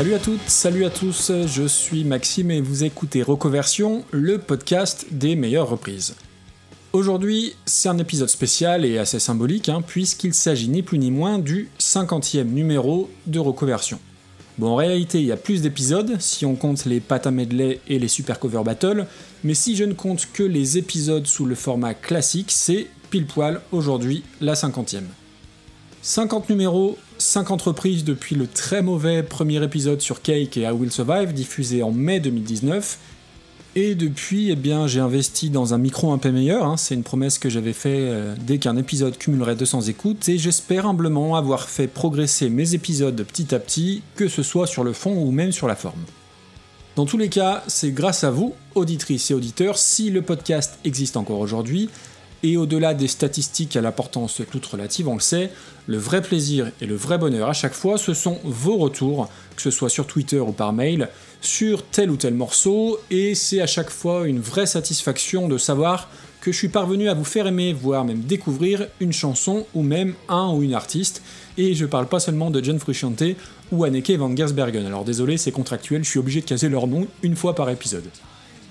Salut à toutes, salut à tous, je suis Maxime et vous écoutez Recoversion, le podcast des meilleures reprises. Aujourd'hui, c'est un épisode spécial et assez symbolique, hein, puisqu'il s'agit ni plus ni moins du 50e numéro de Recoversion. Bon, en réalité, il y a plus d'épisodes, si on compte les Pata Medley et les Super Cover Battle, mais si je ne compte que les épisodes sous le format classique, c'est pile poil aujourd'hui la 50e. 50 numéros, 50 reprises depuis le très mauvais premier épisode sur Cake et I Will Survive, diffusé en mai 2019. Et depuis, eh bien, j'ai investi dans un micro un peu meilleur. hein. C'est une promesse que j'avais fait euh, dès qu'un épisode cumulerait 200 écoutes. Et j'espère humblement avoir fait progresser mes épisodes petit à petit, que ce soit sur le fond ou même sur la forme. Dans tous les cas, c'est grâce à vous, auditrices et auditeurs, si le podcast existe encore aujourd'hui. Et au-delà des statistiques à l'importance toute relative, on le sait, le vrai plaisir et le vrai bonheur à chaque fois, ce sont vos retours, que ce soit sur Twitter ou par mail, sur tel ou tel morceau, et c'est à chaque fois une vraie satisfaction de savoir que je suis parvenu à vous faire aimer, voire même découvrir une chanson ou même un ou une artiste, et je parle pas seulement de John Frusciante ou Anneke van Gersbergen. Alors désolé, c'est contractuel, je suis obligé de caser leur nom une fois par épisode.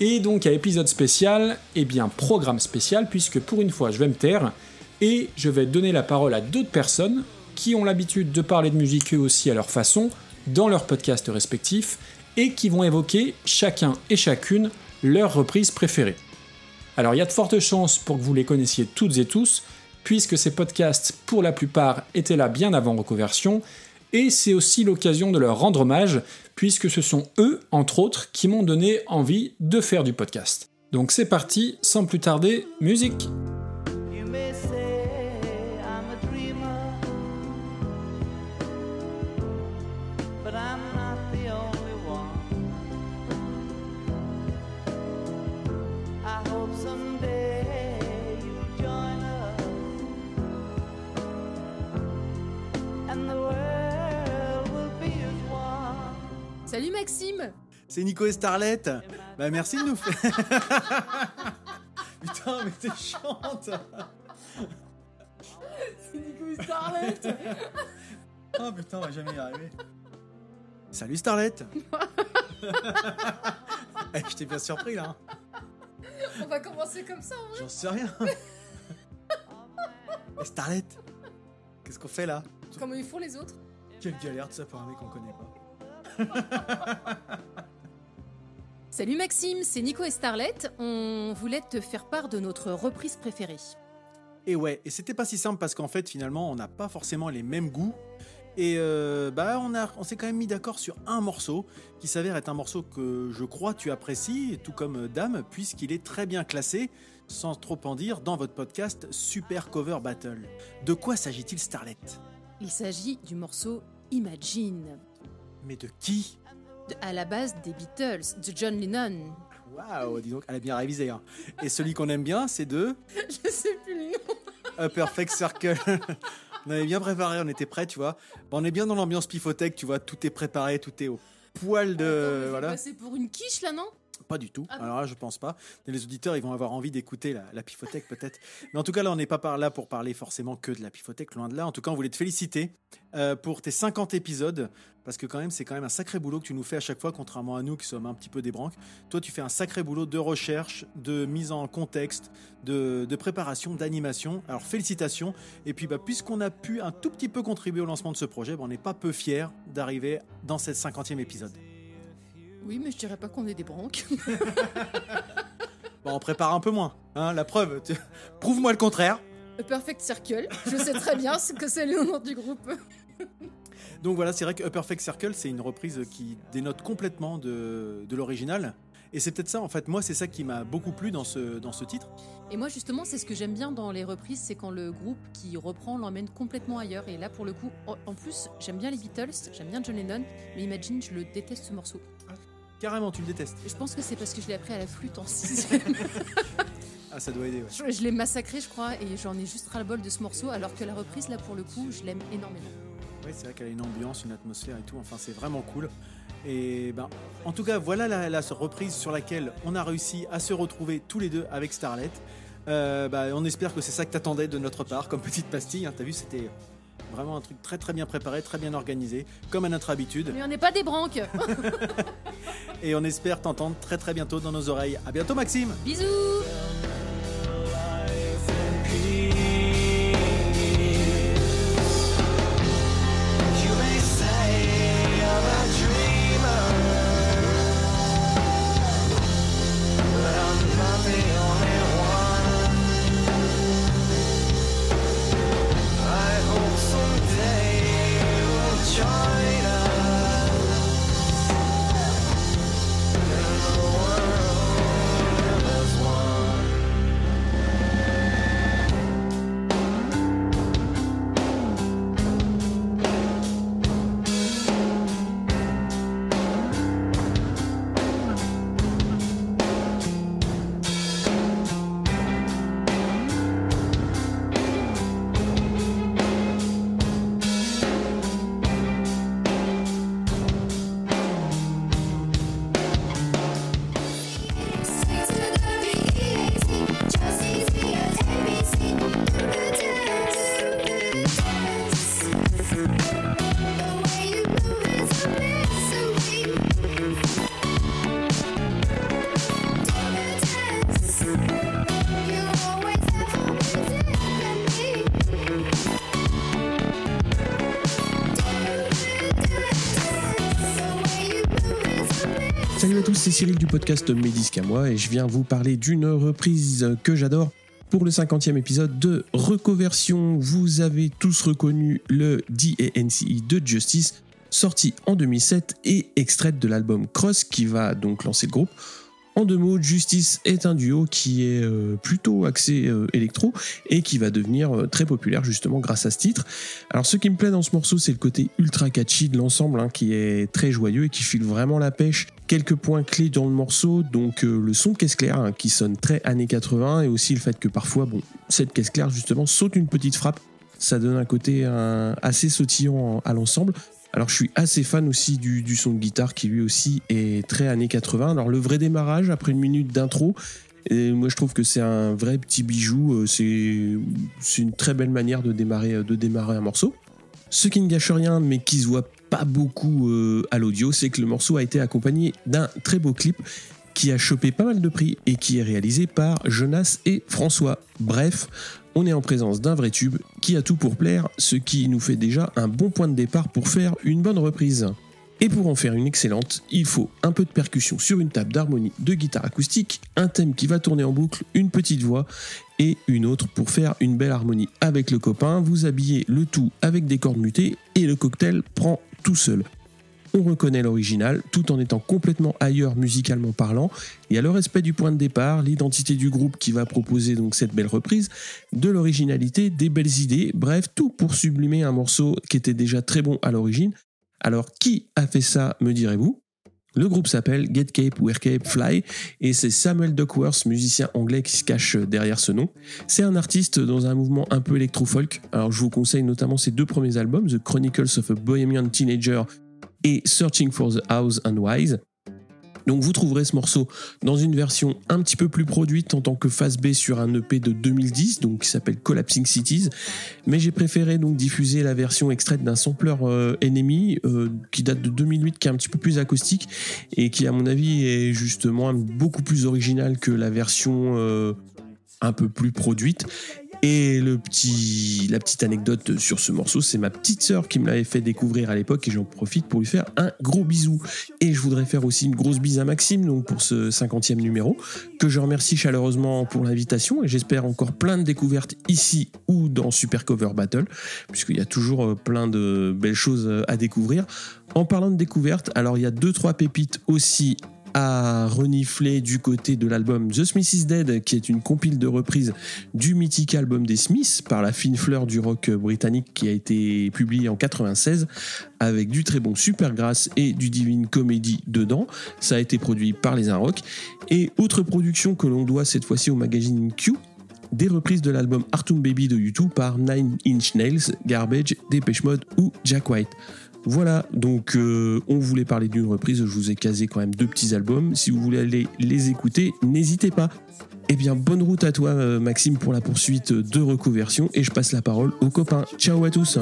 Et donc à épisode spécial, eh bien programme spécial, puisque pour une fois je vais me taire, et je vais donner la parole à d'autres personnes qui ont l'habitude de parler de musique eux aussi à leur façon, dans leurs podcasts respectifs, et qui vont évoquer chacun et chacune leur reprise préférée. Alors il y a de fortes chances pour que vous les connaissiez toutes et tous, puisque ces podcasts, pour la plupart, étaient là bien avant Reconversion, et c'est aussi l'occasion de leur rendre hommage, puisque ce sont eux, entre autres, qui m'ont donné envie de faire du podcast. Donc c'est parti, sans plus tarder, musique Salut Maxime C'est Nico et Starlet. Bah merci de nous faire. Putain, mais t'es chiante. C'est Nico Starlet Oh putain, on va jamais y arriver. Salut Starlet. Eh, je t'ai bien surpris là. hein. On va commencer comme ça en vrai J'en sais rien. Eh, Starlet. Qu'est-ce qu'on fait là? Comment ils font les autres? Quelle galère de ça pour un mec qu'on connaît pas. Salut Maxime, c'est Nico et Starlet. On voulait te faire part de notre reprise préférée. Et ouais, et c'était pas si simple parce qu'en fait finalement on n'a pas forcément les mêmes goûts. Et euh, bah on, a, on s'est quand même mis d'accord sur un morceau qui s'avère être un morceau que je crois tu apprécies, tout comme euh, Dame, puisqu'il est très bien classé, sans trop en dire, dans votre podcast Super Cover Battle. De quoi s'agit-il Starlet Il s'agit du morceau Imagine, Mais de qui de- à la base des Beatles, de John Lennon. Waouh, dis donc, elle a bien révisé. hein. Et celui qu'on aime bien, c'est de Je sais plus le nom. A Perfect Circle. on avait bien préparé, on était prêts, tu vois. Bon, on est bien dans l'ambiance pifothèque, tu vois, tout est préparé, tout est au poil de... Attends, voilà. passer pour une quiche là, non? Pas du tout. Ah Alors là, je pense pas. Les auditeurs, ils vont avoir envie d'écouter la, la pifothèque peut-être. Mais en tout cas, là, on n'est pas par là pour parler forcément que de la pifothèque, loin de là. En tout cas, on voulait te féliciter euh, pour tes 50 épisodes. Parce que quand même, c'est quand même un sacré boulot que tu nous fais à chaque fois, contrairement à nous qui sommes un petit peu des branques. Toi, tu fais un sacré boulot de recherche, de mise en contexte, de, de préparation, d'animation. Alors félicitations. Et puis, bah, puisqu'on a pu un tout petit peu contribuer au lancement de ce projet, bah, on n'est pas peu fiers d'arriver dans cette 50e épisode. Oui, mais je dirais pas qu'on est des branques. Bon, on prépare un peu moins. Hein, la preuve, tu- prouve-moi le contraire. A Perfect Circle, je sais très bien ce que c'est le nom du groupe. Donc voilà, c'est vrai que A Perfect Circle, c'est une reprise qui dénote complètement de, de l'original. Et c'est peut-être ça, en fait, moi, c'est ça qui m'a beaucoup plu dans ce, dans ce titre. Et moi, justement, c'est ce que j'aime bien dans les reprises, c'est quand le groupe qui reprend l'emmène complètement ailleurs. Et là, pour le coup, en- en plus, j'aime bien les Beatles, j'aime bien John Lennon, mais Imagine, je le déteste ce morceau. Carrément, tu le détestes. Je pense que c'est parce que je l'ai appris à la flûte en sixième. Ah, ça doit aider, ouais. je je l'ai massacré, je crois, et j'en ai juste ras-le-bol de ce morceau, alors que la reprise, là, pour le coup, je l'aime énormément. Ouais, c'est vrai qu'elle a une ambiance, une atmosphère et tout. Enfin, c'est vraiment cool. Et ben, en tout cas, voilà la, la reprise sur laquelle on a réussi à se retrouver tous les deux avec Starlet. Euh, bah, on espère que c'est ça que t'attendais de notre part, comme petite pastille. hein. T'as vu, c'était Vraiment un truc très très bien préparé, très bien organisé, comme à notre habitude. Mais on n'est pas des branques. Et on espère t'entendre très très bientôt dans nos oreilles. À bientôt Maxime Bisous. C'est Cyril du podcast Mes disques à moi et je viens vous parler d'une reprise que j'adore pour le 50e épisode de Recoversion. Vous avez tous reconnu le DANCE de Justice, sorti en 2007 et extraite de l'album Cross qui va donc lancer le groupe. En deux mots, Justice est un duo qui est euh, plutôt axé euh, électro et qui va devenir euh, très populaire justement grâce à ce titre. Alors ce qui me plaît dans ce morceau, c'est le côté ultra catchy de l'ensemble hein, qui est très joyeux et qui file vraiment la pêche. Quelques points clés dans le morceau, donc le son de caisse claire hein, qui sonne très années 80 et aussi le fait que parfois, bon, cette caisse claire justement saute une petite frappe. Ça donne un côté assez sautillant à l'ensemble. Alors je suis assez fan aussi du, son de guitare qui lui aussi est très années 80. Alors le vrai démarrage après une minute d'intro, moi je trouve que c'est un vrai petit bijou, euh, c'est c'est une très belle manière de démarrer, euh, de démarrer un morceau. Ce qui ne gâche rien mais qui se voit pas beaucoup euh, à l'audio, c'est que le morceau a été accompagné d'un très beau clip qui a chopé pas mal de prix et qui est réalisé par Jonas et François. Bref, on est en présence d'un vrai tube qui a tout pour plaire, ce qui nous fait déjà un bon point de départ pour faire une bonne reprise. Et pour en faire une excellente, il faut un peu de percussion sur une table d'harmonie de guitare acoustique, un thème qui va tourner en boucle, une petite voix et une autre pour faire une belle harmonie avec le copain. Vous habillez le tout avec des cordes mutées et le cocktail prend tout seul. On reconnaît l'original tout en étant complètement ailleurs musicalement parlant. Il y a le respect du point de départ, l'identité du groupe qui va proposer donc cette belle reprise, de l'originalité, des belles idées, bref, tout pour sublimer un morceau qui était déjà très bon à l'origine. Alors qui a fait ça, me direz-vous? Le groupe s'appelle Get Cape, Wear Cape, Fly et c'est Samuel Duckworth, musicien anglais qui se cache derrière ce nom. C'est un artiste dans un mouvement un peu électro-folk. Alors je vous conseille notamment ses deux premiers albums, The Chronicles of a Bohemian Teenager et Searching for the House and Wise. Donc vous trouverez ce morceau dans une version un petit peu plus produite en tant que face B sur un EP de 2010, donc qui s'appelle Collapsing Cities. Mais j'ai préféré donc diffuser la version extraite d'un sampler euh, Enemy euh, qui date de 2008, qui est un petit peu plus acoustique et qui à mon avis est justement beaucoup plus original que la version euh, un peu plus produite. Et le petit, la petite anecdote sur ce morceau, c'est ma petite sœur qui me l'avait fait découvrir à l'époque et j'en profite pour lui faire un gros bisou. Et je voudrais faire aussi une grosse bise à Maxime donc pour ce 50e numéro, que je remercie chaleureusement pour l'invitation et j'espère encore plein de découvertes ici ou dans Super Cover Battle, puisqu'il y a toujours euh, plein de belles choses euh, à découvrir. En parlant de découvertes, alors il y a deux trois pépites aussi à renifler du côté de l'album The Smith is Dead, qui est une compile de reprise du mythique album des Smiths par la fine fleur du rock britannique qui a été publié en 96 avec du très bon Supergrass et du Divine Comedy dedans. Ça a été produit par les Rock. Et autre production que l'on doit cette fois-ci au magazine Q, des reprises de l'album Artum Baby de U2 par Nine Inch Nails, Garbage, Depeche Mode ou Jack White. Voilà, donc euh, on voulait parler d'une reprise, je vous ai casé quand même deux petits albums. Si vous voulez aller les écouter, n'hésitez pas. Eh bien, bonne route à toi, euh, Maxime, pour la poursuite de reconversion. Et je passe la parole aux copains. Ciao à tous.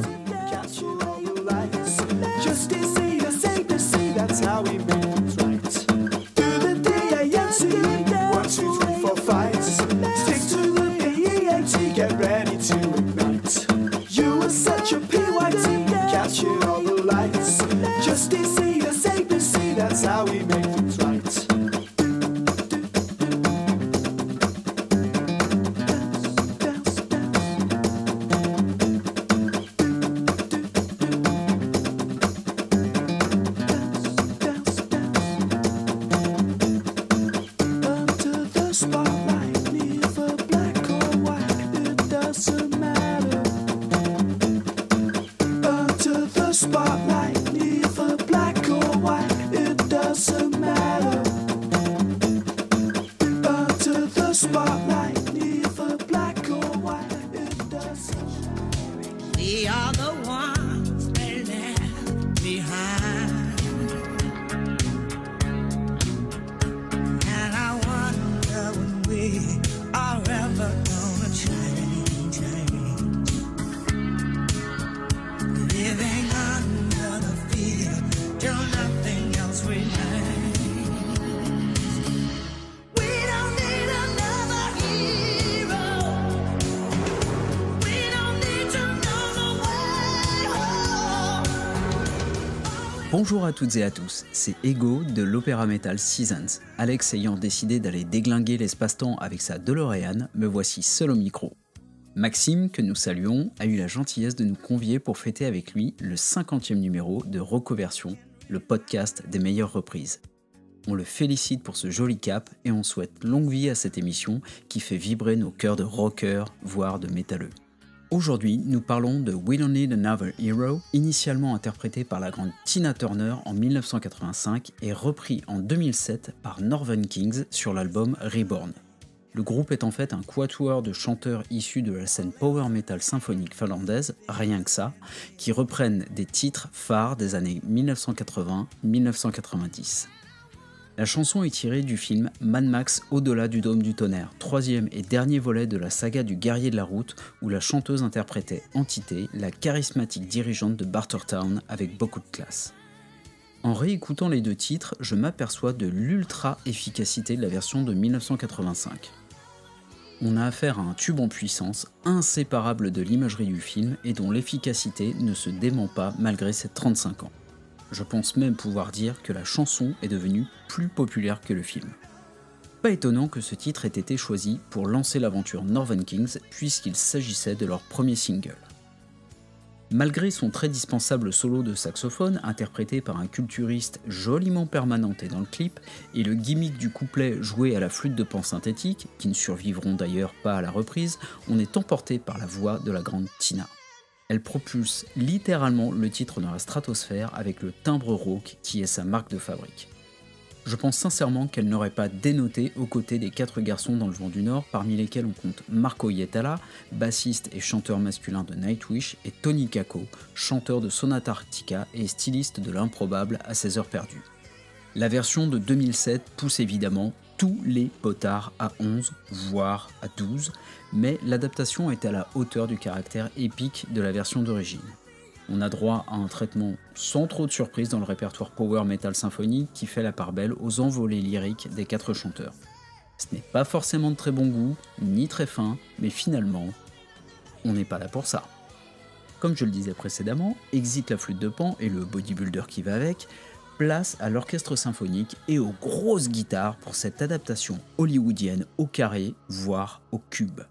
Bonjour à toutes et à tous, c'est Ego de l'Opéra Metal Seasons. Alex ayant décidé d'aller déglinguer l'espace-temps avec sa DeLorean, me voici seul au micro. Maxime, que nous saluons, a eu la gentillesse de nous convier pour fêter avec lui le 50e numéro de Reconversion, le podcast des meilleures reprises. On le félicite pour ce joli cap et on souhaite longue vie à cette émission qui fait vibrer nos cœurs de rockers, voire de métalleux. Aujourd'hui, nous parlons de We Don't Need Another Hero, initialement interprété par la grande Tina Turner en 1985 et repris en 2007 par Northern Kings sur l'album Reborn. Le groupe est en fait un quatuor de chanteurs issus de la scène power metal symphonique finlandaise, rien que ça, qui reprennent des titres phares des années 1980-1990. La chanson est tirée du film Mad Max Au-delà du dôme du tonnerre, troisième et dernier volet de la saga du guerrier de la route, où la chanteuse interprétait Entité, la charismatique dirigeante de Bartertown avec beaucoup de classe. En réécoutant les deux titres, je m'aperçois de l'ultra-efficacité de la version de 1985. On a affaire à un tube en puissance, inséparable de l'imagerie du film et dont l'efficacité ne se dément pas malgré ses 35 ans. Je pense même pouvoir dire que la chanson est devenue plus populaire que le film. Pas étonnant que ce titre ait été choisi pour lancer l'aventure Northern Kings puisqu'il s'agissait de leur premier single. Malgré son très dispensable solo de saxophone, interprété par un culturiste joliment permanenté dans le clip, et le gimmick du couplet joué à la flûte de pan synthétique, qui ne survivront d'ailleurs pas à la reprise, on est emporté par la voix de la grande Tina. Elle propulse littéralement le titre dans la stratosphère avec le timbre rauque qui est sa marque de fabrique. Je pense sincèrement qu'elle n'aurait pas dénoté aux côtés des quatre garçons dans le vent du Nord, parmi lesquels on compte Marco Yetala, bassiste et chanteur masculin de Nightwish, et Tony Kako, chanteur de Sonata Arctica et styliste de l'improbable à ses heures perdues. La version de 2007 pousse évidemment tous les potards à 11, voire à 12, mais l'adaptation est à la hauteur du caractère épique de la version d'origine. On a droit à un traitement sans trop de surprise dans le répertoire power metal symphonique qui fait la part belle aux envolées lyriques des quatre chanteurs. Ce n'est pas forcément de très bon goût, ni très fin, mais finalement, on n'est pas là pour ça. Comme je le disais précédemment, exit la flûte de pan et le bodybuilder qui va avec, place à l'orchestre symphonique et aux grosses guitares pour cette adaptation hollywoodienne au carré, voire au cube.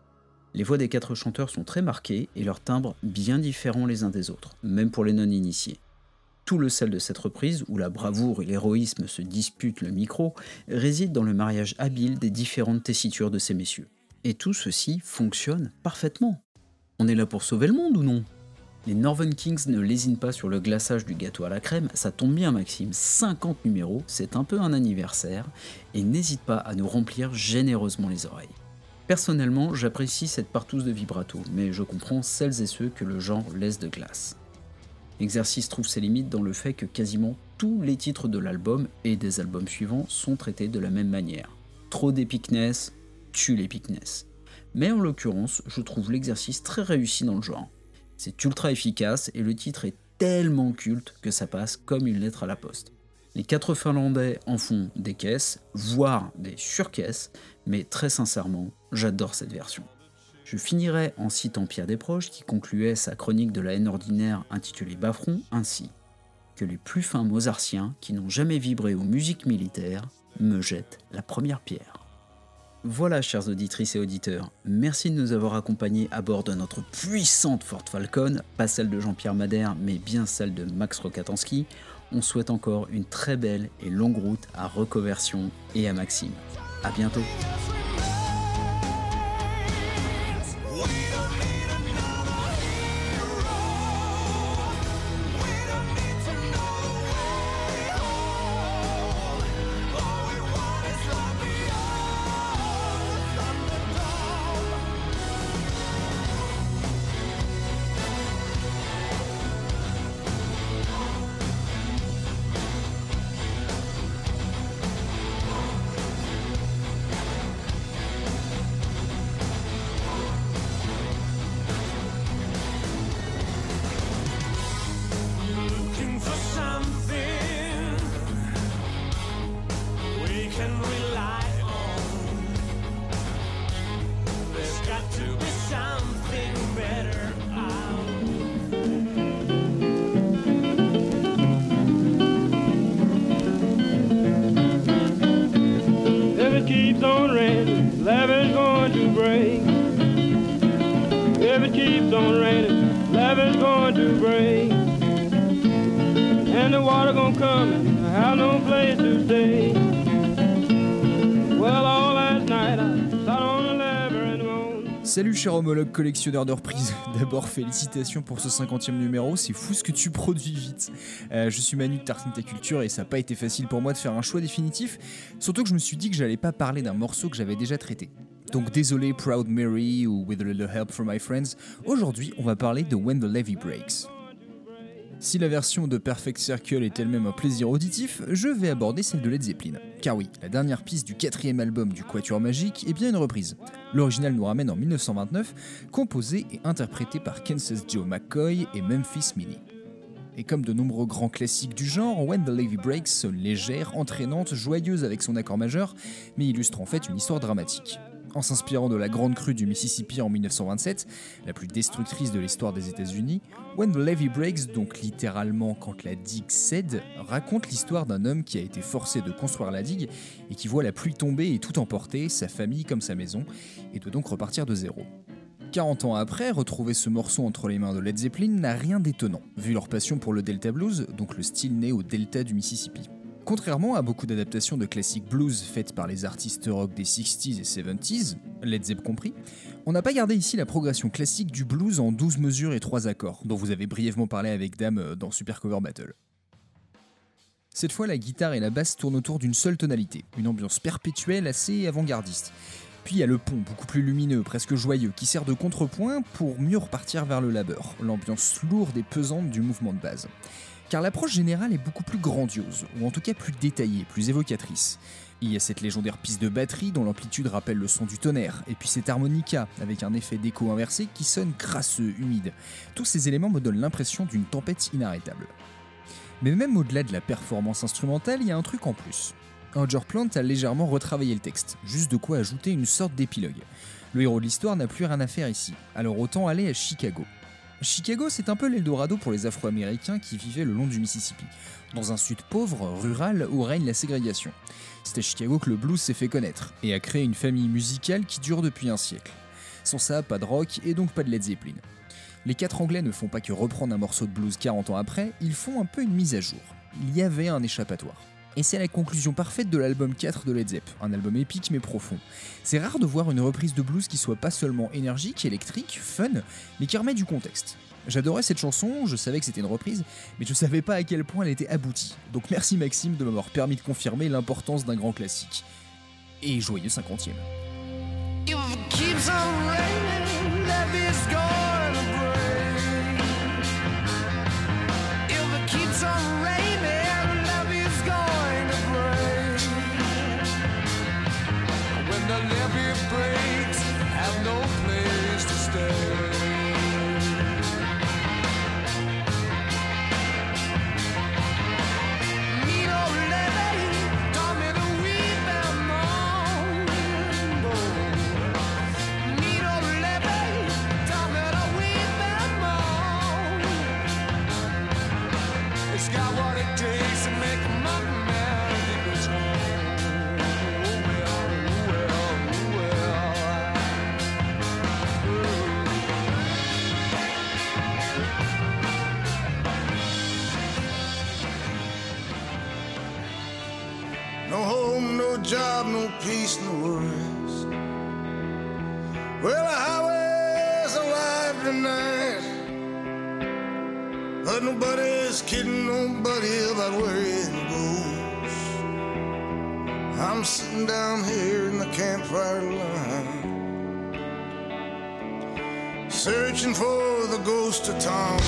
Les voix des quatre chanteurs sont très marquées et leurs timbres bien différents les uns des autres, même pour les non-initiés. Tout le sel de cette reprise, où la bravoure et l'héroïsme se disputent le micro, réside dans le mariage habile des différentes tessitures de ces messieurs. Et tout ceci fonctionne parfaitement. On est là pour sauver le monde ou non? Les Northern Kings ne lésinent pas sur le glaçage du gâteau à la crème, ça tombe bien Maxime, 50 numéros, c'est un peu un anniversaire, et n'hésite pas à nous remplir généreusement les oreilles. Personnellement, j'apprécie cette partouze de vibrato, mais je comprends celles et ceux que le genre laisse de glace. L'exercice trouve ses limites dans le fait que quasiment tous les titres de l'album et des albums suivants sont traités de la même manière. Trop d'épicness, tue l'épicness. Mais en l'occurrence, je trouve l'exercice très réussi dans le genre. C'est ultra efficace et le titre est tellement culte que ça passe comme une lettre à la poste. Les quatre Finlandais en font des caisses, voire des surcaisses, mais très sincèrement, j'adore cette version. Je finirai en citant Pierre Desproges qui concluait sa chronique de la haine ordinaire intitulée Baffron ainsi que les plus fins mozartiens qui n'ont jamais vibré aux musiques militaires me jettent la première pierre. Voilà, chères auditrices et auditeurs, merci de nous avoir accompagnés à bord de notre puissante Ford Falcon, pas celle de Jean-Pierre Madère, mais bien celle de Max Rokatansky. On souhaite encore une très belle et longue route à Reconversion et à Maxime. A bientôt keeps on. Salut cher homologue collectionneur de reprises. D'abord félicitations pour ce 50e numéro, c'est fou ce que tu produis vite. Euh, je suis Manu de Tartine Ta Culture et ça n'a pas été facile pour moi de faire un choix définitif, surtout que je me suis dit que j'allais pas parler d'un morceau que j'avais déjà traité. Donc désolé Proud Mary ou With a Little Help from My Friends, aujourd'hui on va parler de When the Levee Breaks. Si la version de Perfect Circle est elle-même un plaisir auditif, je vais aborder celle de Led Zeppelin. Car oui, la dernière piste du quatrième album du Quatuor Magique est bien une reprise. L'original nous ramène en 1929, composé et interprété par Kansas Joe McCoy et Memphis Minnie. Et comme de nombreux grands classiques du genre, When the Levee Breaks sonne légère, entraînante, joyeuse avec son accord majeur, mais illustre en fait une histoire dramatique. En s'inspirant de la grande crue du Mississippi en 1927, la plus destructrice de l'histoire des États-Unis, When the Levee Breaks, donc littéralement quand la digue cède, raconte l'histoire d'un homme qui a été forcé de construire la digue et qui voit la pluie tomber et tout emporter, sa famille comme sa maison, et doit donc repartir de zéro. 40 ans après, retrouver ce morceau entre les mains de Led Zeppelin n'a rien d'étonnant, vu leur passion pour le Delta Blues, donc le style né au delta du Mississippi. Contrairement à beaucoup d'adaptations de classiques blues faites par les artistes rock des 60s et 70s, Led Zepp compris, on n'a pas gardé ici la progression classique du blues en 12 mesures et 3 accords, dont vous avez brièvement parlé avec Dame euh, dans Super Cover Battle. Cette fois, la guitare et la basse tournent autour d'une seule tonalité, une ambiance perpétuelle assez avant-gardiste. Puis il y a le pont, beaucoup plus lumineux, presque joyeux, qui sert de contrepoint pour mieux repartir vers le labeur, l'ambiance lourde et pesante du mouvement de base. Car l'approche générale est beaucoup plus grandiose, ou en tout cas plus détaillée, plus évocatrice. Il y a cette légendaire piste de batterie dont l'amplitude rappelle le son du tonnerre, et puis cette harmonica avec un effet d'écho inversé qui sonne crasseux, humide. Tous ces éléments me donnent l'impression d'une tempête inarrêtable. Mais même au-delà de la performance instrumentale, il y a un truc en plus. Roger Plant a légèrement retravaillé le texte, juste de quoi ajouter une sorte d'épilogue. Le héros de l'histoire n'a plus rien à faire ici, alors autant aller à Chicago. Chicago, c'est un peu l'Eldorado pour les Afro-Américains qui vivaient le long du Mississippi, dans un sud pauvre, rural, où règne la ségrégation. C'est à Chicago que le blues s'est fait connaître, et a créé une famille musicale qui dure depuis un siècle. Sans ça, pas de rock, et donc pas de Led Zeppelin. Les quatre Anglais ne font pas que reprendre un morceau de blues 40 ans après, ils font un peu une mise à jour. Il y avait un échappatoire. Et c'est la conclusion parfaite de l'album 4 de Led Zepp, un album épique mais profond. C'est rare de voir une reprise de blues qui soit pas seulement énergique, électrique, fun, mais qui remet du contexte. J'adorais cette chanson, je savais que c'était une reprise, mais je savais pas à quel point elle était aboutie. Donc merci Maxime de m'avoir permis de confirmer l'importance d'un grand classique. Et joyeux 50e. Searching for the ghost of Tom.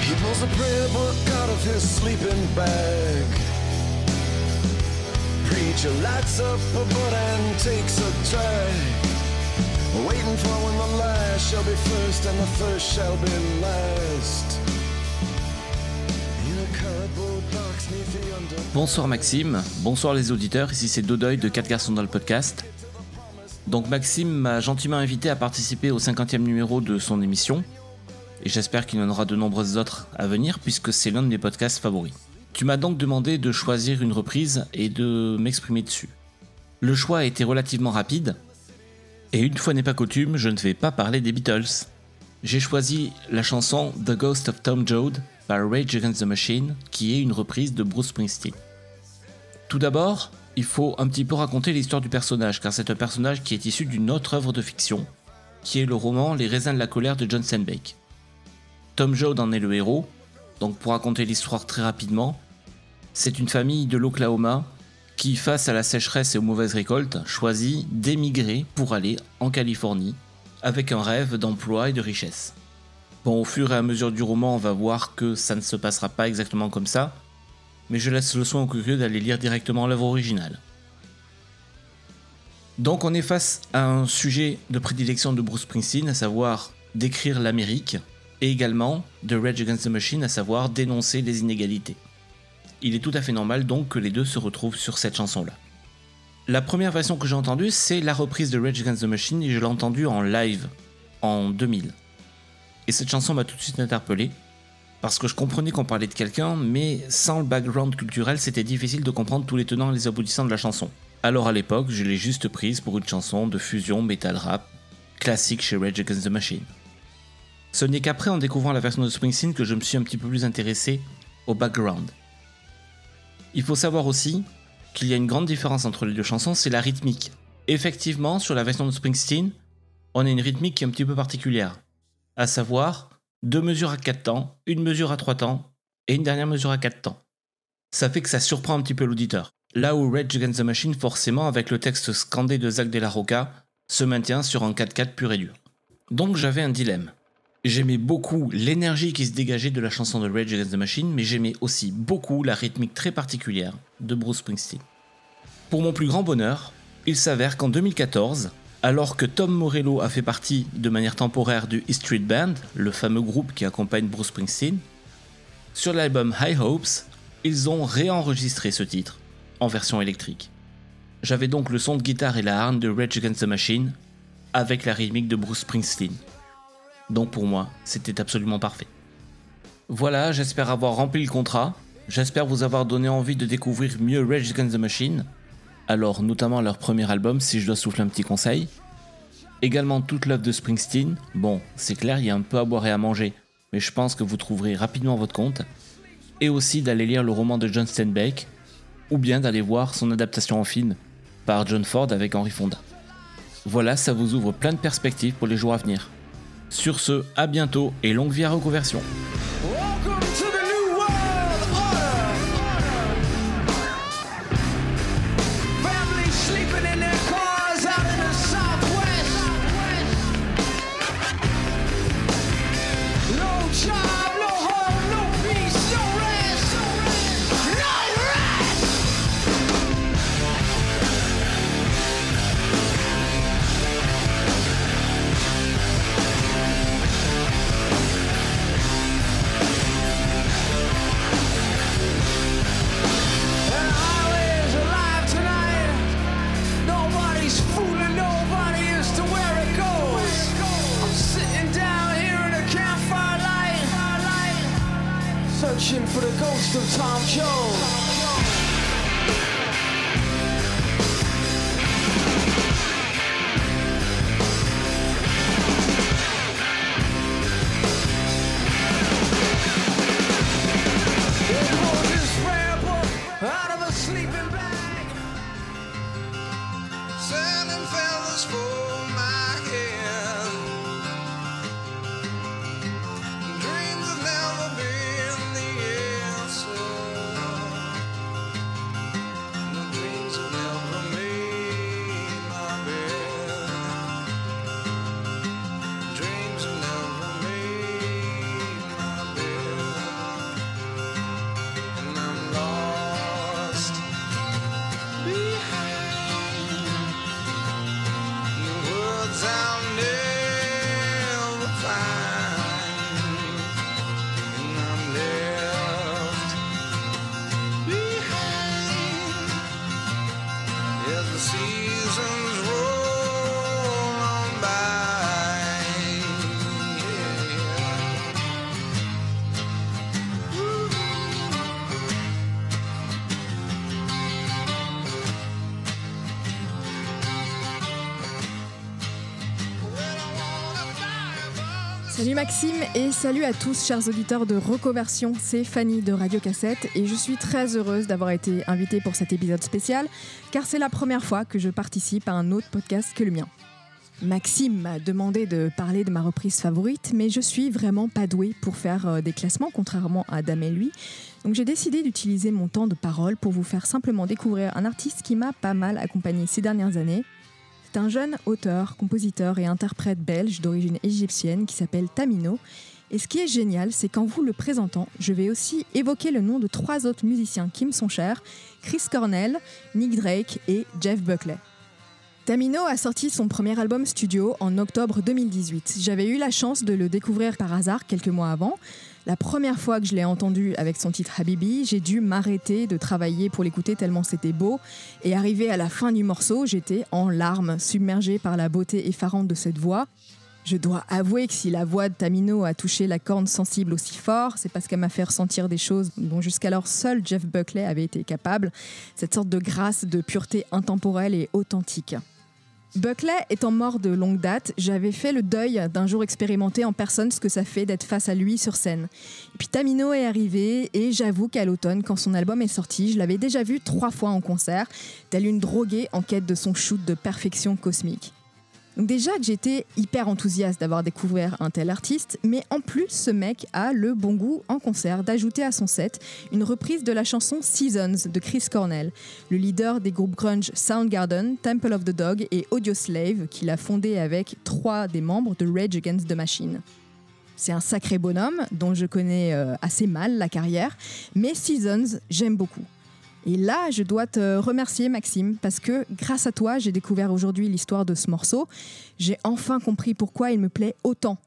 He pulls a prayer book out of his sleeping bag. Preacher lights up a butt and takes a drag. Waiting for when the last shall be first and the first shall be last. Bonsoir Maxime, bonsoir les auditeurs, ici c'est Dodoy de 4 garçons dans le podcast. Donc Maxime m'a gentiment invité à participer au 50e numéro de son émission, et j'espère qu'il y en aura de nombreuses autres à venir puisque c'est l'un de mes podcasts favoris. Tu m'as donc demandé de choisir une reprise et de m'exprimer dessus. Le choix a été relativement rapide, et une fois n'est pas coutume, je ne vais pas parler des Beatles. J'ai choisi la chanson The Ghost of Tom Joad par Rage Against the Machine, qui est une reprise de Bruce Springsteen. Tout d'abord, il faut un petit peu raconter l'histoire du personnage, car c'est un personnage qui est issu d'une autre œuvre de fiction, qui est le roman Les raisins de la colère de John Steinbeck. Tom Joad en est le héros, donc pour raconter l'histoire très rapidement, c'est une famille de l'Oklahoma qui, face à la sécheresse et aux mauvaises récoltes, choisit d'émigrer pour aller en Californie, avec un rêve d'emploi et de richesse. Bon, au fur et à mesure du roman, on va voir que ça ne se passera pas exactement comme ça, mais je laisse le soin aux curieux d'aller lire directement l'œuvre originale. Donc on est face à un sujet de prédilection de Bruce Springsteen, à savoir décrire l'Amérique, et également de Rage Against the Machine, à savoir dénoncer les inégalités. Il est tout à fait normal donc que les deux se retrouvent sur cette chanson-là. La première version que j'ai entendue, c'est la reprise de Rage Against the Machine, et je l'ai entendue en live, en 2000. Et cette chanson m'a tout de suite interpellé, parce que je comprenais qu'on parlait de quelqu'un, mais sans le background culturel, c'était difficile de comprendre tous les tenants et les aboutissants de la chanson. Alors à l'époque, je l'ai juste prise pour une chanson de fusion metal rap, classique chez Rage Against the Machine. Ce n'est qu'après, en découvrant la version de Springsteen, que je me suis un petit peu plus intéressé au background. Il faut savoir aussi qu'il y a une grande différence entre les deux chansons, c'est la rythmique. Effectivement, sur la version de Springsteen, on a une rythmique qui est un petit peu particulière, à savoir deux mesures à quatre temps, une mesure à trois temps et une dernière mesure à quatre temps. Ça fait que ça surprend un petit peu l'auditeur. Là où Rage Against the Machine, forcément, avec le texte scandé de Zach De La Rocca, se maintient sur un 4-4 pur et dur. Donc j'avais un dilemme. J'aimais beaucoup l'énergie qui se dégageait de la chanson de Rage Against the Machine, mais j'aimais aussi beaucoup la rythmique très particulière de Bruce Springsteen. Pour mon plus grand bonheur, il s'avère qu'en 2014, alors que Tom Morello a fait partie de manière temporaire du E Street Band, le fameux groupe qui accompagne Bruce Springsteen, sur l'album High Hopes, ils ont réenregistré ce titre en version électrique. J'avais donc le son de guitare et la harne de Rage Against the Machine avec la rythmique de Bruce Springsteen. Donc pour moi, c'était absolument parfait. Voilà, j'espère avoir rempli le contrat. J'espère vous avoir donné envie de découvrir mieux Rage Against the Machine. Alors, notamment leur premier album, si je dois souffler un petit conseil. Également toute l'œuvre de Springsteen. Bon, c'est clair, il y a un peu à boire et à manger, mais je pense que vous trouverez rapidement votre compte. Et aussi d'aller lire le roman de John Steinbeck, ou bien d'aller voir son adaptation en film par John Ford avec Henry Fonda. Voilà, ça vous ouvre plein de perspectives pour les jours à venir. Sur ce, à bientôt et longue vie à reconversion. Salut Maxime et salut à tous chers auditeurs de Recoversion, c'est Fanny de Radio Cassette et je suis très heureuse d'avoir été invitée pour cet épisode spécial car c'est la première fois que je participe à un autre podcast que le mien. Maxime m'a demandé de parler de ma reprise favorite mais je suis vraiment pas douée pour faire euh, des classements contrairement à Adam et lui. Donc j'ai décidé d'utiliser mon temps de parole pour vous faire simplement découvrir un artiste qui m'a pas mal accompagné ces dernières années c'est un jeune auteur, compositeur et interprète belge d'origine égyptienne qui s'appelle Tamino. Et ce qui est génial, c'est qu'en vous le présentant, je vais aussi évoquer le nom de trois autres musiciens qui me sont chers, Chris Cornell, Nick Drake et Jeff Buckley. Tamino a sorti son premier album studio en octobre 2018. J'avais eu la chance de le découvrir par hasard quelques mois avant. La première fois que je l'ai entendu avec son titre Habibi, j'ai dû m'arrêter de travailler pour l'écouter tellement c'était beau. Et arrivé à la fin du morceau, j'étais en larmes, submergée par la beauté effarante de cette voix. Je dois avouer que si la voix de Tamino a touché la corne sensible aussi fort, c'est parce qu'elle m'a fait ressentir des choses dont jusqu'alors seul Jeff Buckley avait été capable, cette sorte de grâce, de pureté intemporelle et authentique. Buckley étant mort de longue date, j'avais fait le deuil d'un jour expérimenté en personne ce que ça fait d'être face à lui sur scène. Et puis Tamino est arrivé et j'avoue qu'à l'automne, quand son album est sorti, je l'avais déjà vu trois fois en concert, telle une droguée en quête de son shoot de perfection cosmique. Déjà que j'étais hyper enthousiaste d'avoir découvert un tel artiste, mais en plus ce mec a le bon goût en concert d'ajouter à son set une reprise de la chanson Seasons de Chris Cornell, le leader des groupes grunge Soundgarden, Temple of the Dog et Audioslave qu'il a fondé avec trois des membres de Rage Against the Machine. C'est un sacré bonhomme dont je connais euh, assez mal la carrière, mais Seasons, j'aime beaucoup. Et là, je dois te remercier, Maxime, parce que grâce à toi, j'ai découvert aujourd'hui l'histoire de ce morceau. J'ai enfin compris pourquoi il me plaît autant.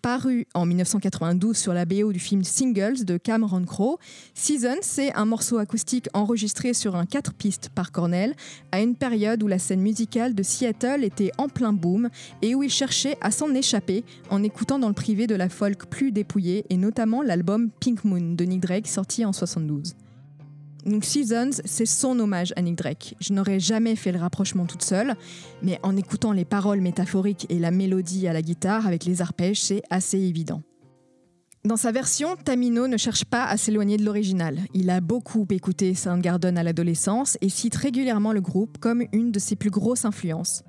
Paru en 1992 sur la BO du film Singles de Cameron Crowe, Season, c'est un morceau acoustique enregistré sur un 4 pistes par Cornell à une période où la scène musicale de Seattle était en plein boom et où il cherchait à s'en échapper en écoutant dans le privé de la folk plus dépouillée et notamment l'album Pink Moon de Nick Drake sorti en 72. Donc Seasons, c'est son hommage à Nick Drake. Je n'aurais jamais fait le rapprochement toute seule, mais en écoutant les paroles métaphoriques et la mélodie à la guitare avec les arpèges, c'est assez évident. Dans sa version, Tamino ne cherche pas à s'éloigner de l'original. Il a beaucoup écouté Soundgarden à l'adolescence et cite régulièrement le groupe comme une de ses plus grosses influences.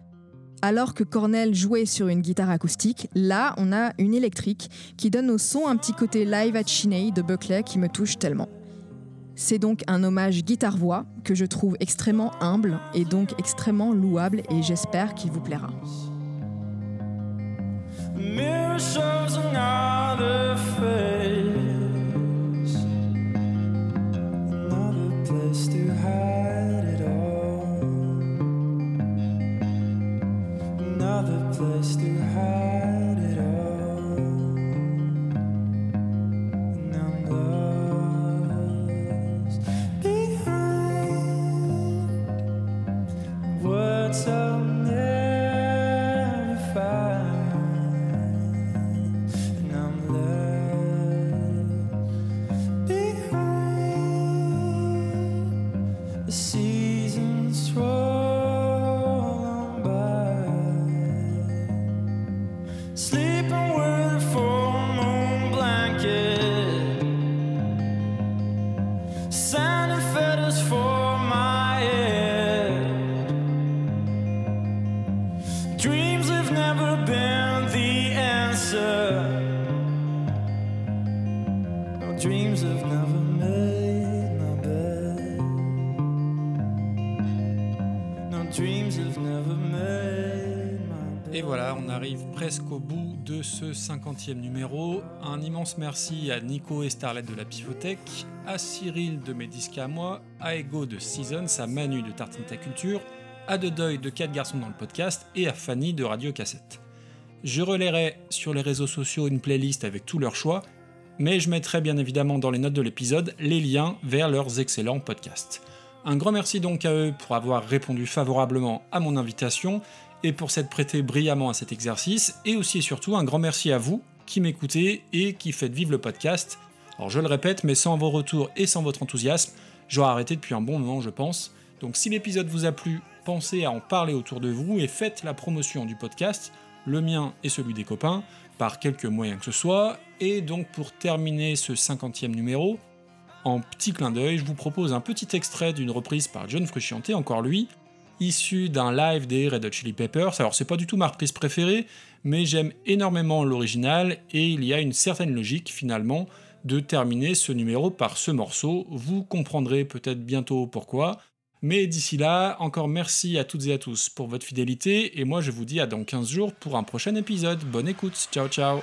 Alors que Cornell jouait sur une guitare acoustique, là on a une électrique qui donne au son un petit côté live at Chiney de Buckley qui me touche tellement. C'est donc un hommage guitare-voix que je trouve extrêmement humble et donc extrêmement louable et j'espère qu'il vous plaira. De ce 50e numéro. Un immense merci à Nico et Starlet de la Pivothèque, à Cyril de Mes à moi, à Ego de Seasons, à Manu de Tartine Ta Culture, à De Deuil de 4 garçons dans le podcast et à Fanny de Radio Cassette. Je relayerai sur les réseaux sociaux une playlist avec tous leurs choix, mais je mettrai bien évidemment dans les notes de l'épisode les liens vers leurs excellents podcasts. Un grand merci donc à eux pour avoir répondu favorablement à mon invitation et pour s'être prêté brillamment à cet exercice, et aussi et surtout un grand merci à vous qui m'écoutez et qui faites vivre le podcast. Alors je le répète, mais sans vos retours et sans votre enthousiasme, j'aurais arrêté depuis un bon moment je pense. Donc si l'épisode vous a plu, pensez à en parler autour de vous et faites la promotion du podcast le mien et celui des copains, par quelque moyen que ce soit. Et donc pour terminer ce 50e numéro, en petit clin d'œil, je vous propose un petit extrait d'une reprise par John Frusciante, encore lui, issu d'un live des Red Hot Chili Peppers. Alors c'est pas du tout ma reprise préférée, mais j'aime énormément l'original et il y a une certaine logique finalement de terminer ce numéro par ce morceau. Vous comprendrez peut-être bientôt pourquoi. Mais d'ici là, encore merci à toutes et à tous pour votre fidélité et moi je vous dis à dans 15 jours pour un prochain épisode. Bonne écoute, ciao ciao